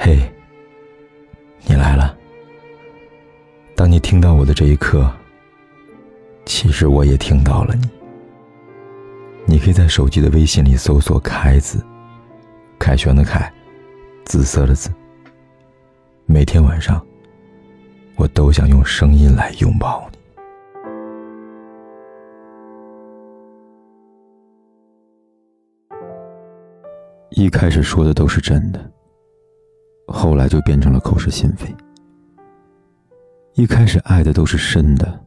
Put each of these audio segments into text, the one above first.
嘿，你来了。当你听到我的这一刻，其实我也听到了你。你可以在手机的微信里搜索“凯子”，凯旋的凯，紫色的紫。每天晚上，我都想用声音来拥抱你。一开始说的都是真的。后来就变成了口是心非。一开始爱的都是深的，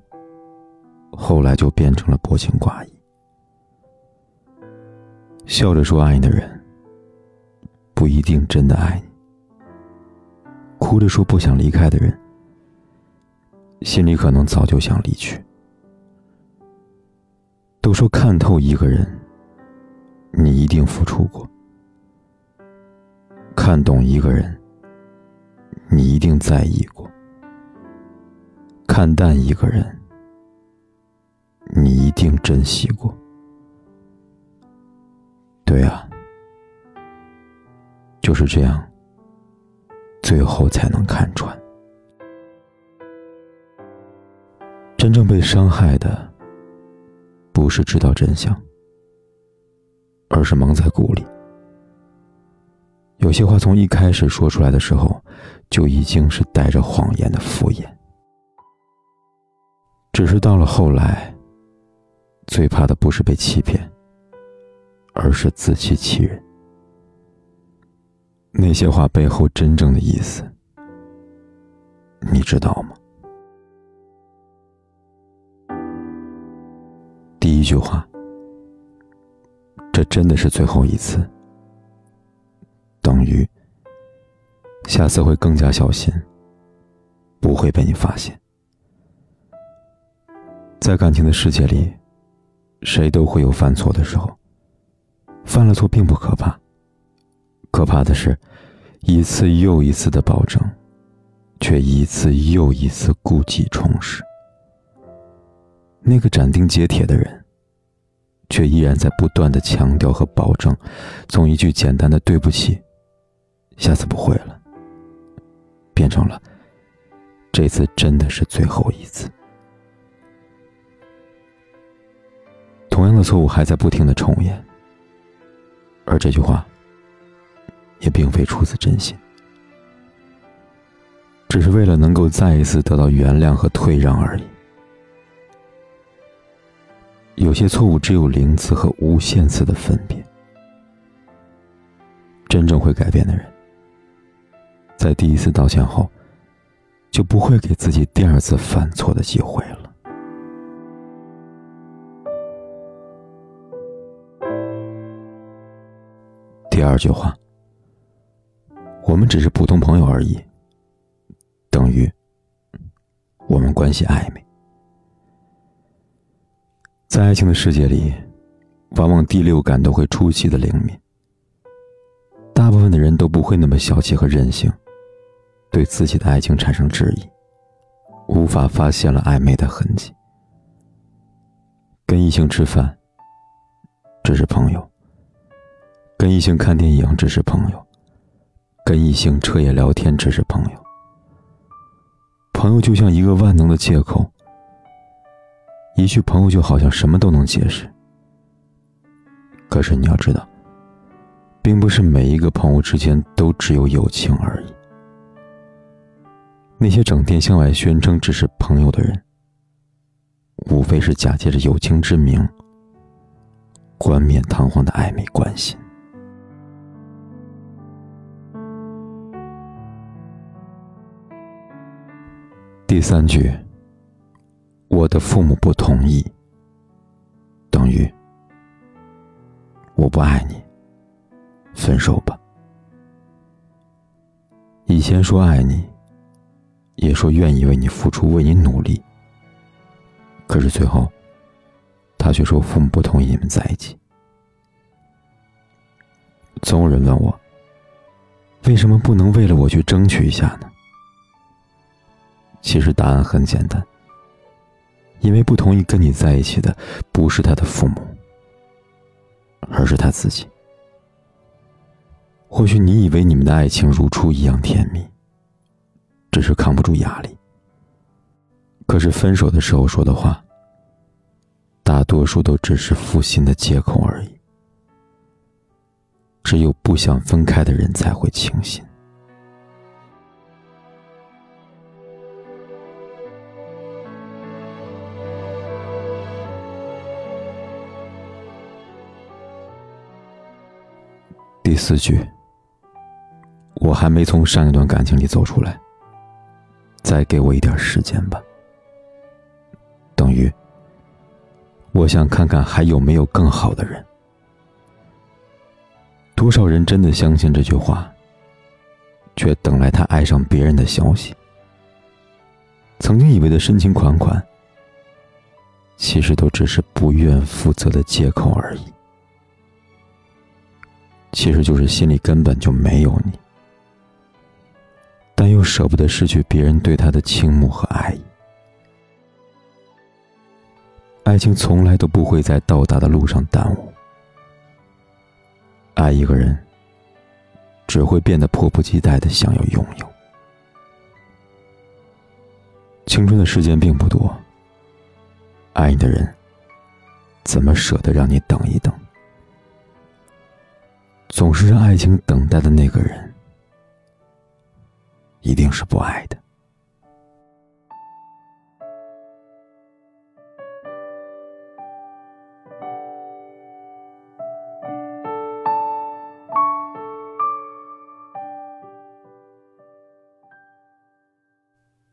后来就变成了薄情寡义。笑着说爱你的人，不一定真的爱你；哭着说不想离开的人，心里可能早就想离去。都说看透一个人，你一定付出过；看懂一个人。你一定在意过，看淡一个人，你一定珍惜过。对啊，就是这样，最后才能看穿。真正被伤害的，不是知道真相，而是蒙在鼓里。有些话从一开始说出来的时候，就已经是带着谎言的敷衍。只是到了后来，最怕的不是被欺骗，而是自欺欺人。那些话背后真正的意思，你知道吗？第一句话，这真的是最后一次。等于下次会更加小心，不会被你发现。在感情的世界里，谁都会有犯错的时候。犯了错并不可怕，可怕的是，一次又一次的保证，却一次又一次故技重施。那个斩钉截铁的人，却依然在不断的强调和保证，从一句简单的“对不起”。下次不会了，变成了这次真的是最后一次。同样的错误还在不停的重演，而这句话也并非出自真心，只是为了能够再一次得到原谅和退让而已。有些错误只有零次和无限次的分别，真正会改变的人。在第一次道歉后，就不会给自己第二次犯错的机会了。第二句话，我们只是普通朋友而已，等于我们关系暧昧。在爱情的世界里，往往第六感都会出奇的灵敏，大部分的人都不会那么小气和任性。对自己的爱情产生质疑，无法发现了暧昧的痕迹。跟异性吃饭，只是朋友；跟异性看电影，只是朋友；跟异性彻夜聊天，只是朋友。朋友就像一个万能的借口，一句朋友就好像什么都能解释。可是你要知道，并不是每一个朋友之间都只有友情而已。那些整天向外宣称只是朋友的人，无非是假借着友情之名，冠冕堂皇的暧昧关系。第三句，我的父母不同意，等于我不爱你，分手吧。以前说爱你。也说愿意为你付出，为你努力。可是最后，他却说父母不同意你们在一起。总有人问我，为什么不能为了我去争取一下呢？其实答案很简单，因为不同意跟你在一起的不是他的父母，而是他自己。或许你以为你们的爱情如初一样甜蜜，只是扛不住压力。可是分手的时候说的话，大多数都只是负心的借口而已。只有不想分开的人才会清醒。第四句，我还没从上一段感情里走出来，再给我一点时间吧。等于，我想看看还有没有更好的人。多少人真的相信这句话，却等来他爱上别人的消息。曾经以为的深情款款，其实都只是不愿负责的借口而已。其实就是心里根本就没有你，又舍不得失去别人对他的倾慕和爱意。爱情从来都不会在到达的路上耽误，爱一个人只会变得迫不及待的想要拥有。青春的时间并不多，爱你的人怎么舍得让你等一等？总是让爱情等待的那个人，一定是不爱的。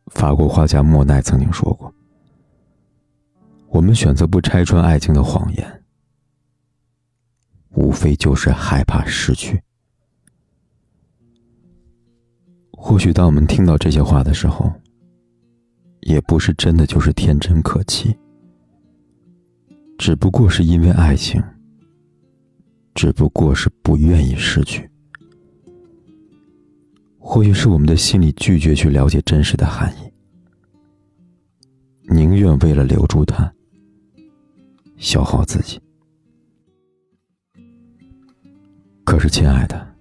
法国画家莫奈曾经说过：“我们选择不拆穿爱情的谎言。”无非就是害怕失去。或许当我们听到这些话的时候，也不是真的就是天真可期，只不过是因为爱情，只不过是不愿意失去。或许是我们的心里拒绝去了解真实的含义，宁愿为了留住他，消耗自己。可是，亲爱的，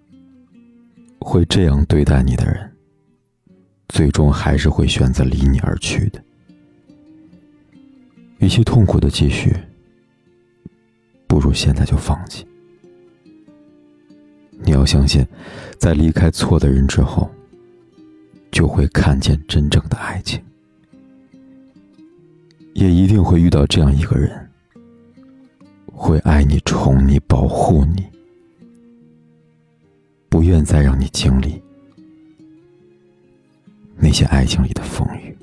会这样对待你的人，最终还是会选择离你而去的。与其痛苦的继续，不如现在就放弃。你要相信，在离开错的人之后，就会看见真正的爱情，也一定会遇到这样一个人，会爱你、宠你、保护你。不愿再让你经历那些爱情里的风雨。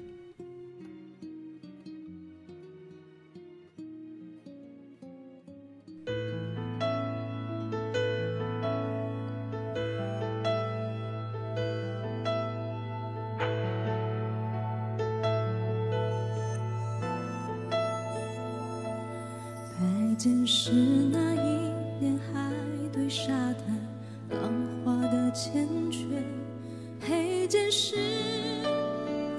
白天是那一年海对山。缱绻，黑键是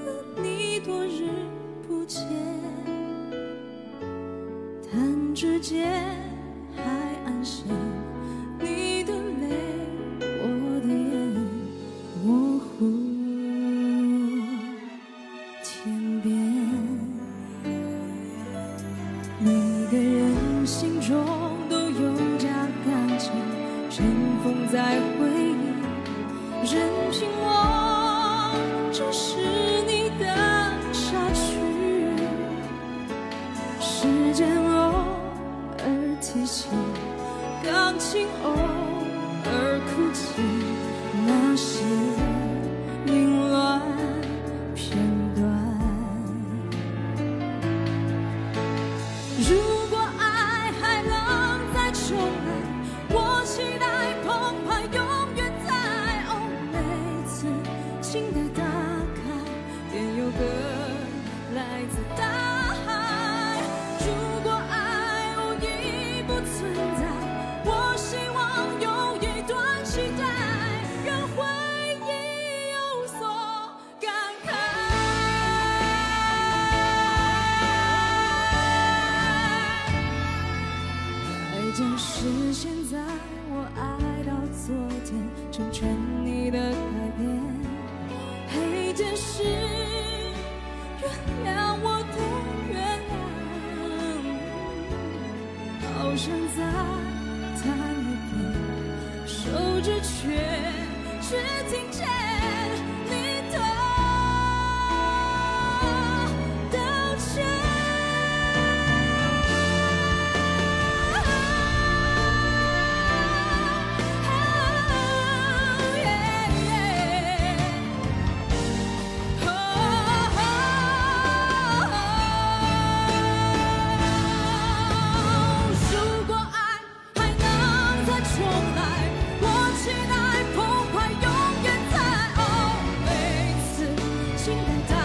和你多日不见，弹指间海岸线，你的眉，我的眼，模糊天边，每个人心中都有家感情。尘封在回忆，任凭我这是想再弹一遍，手指却只听见。in the dark.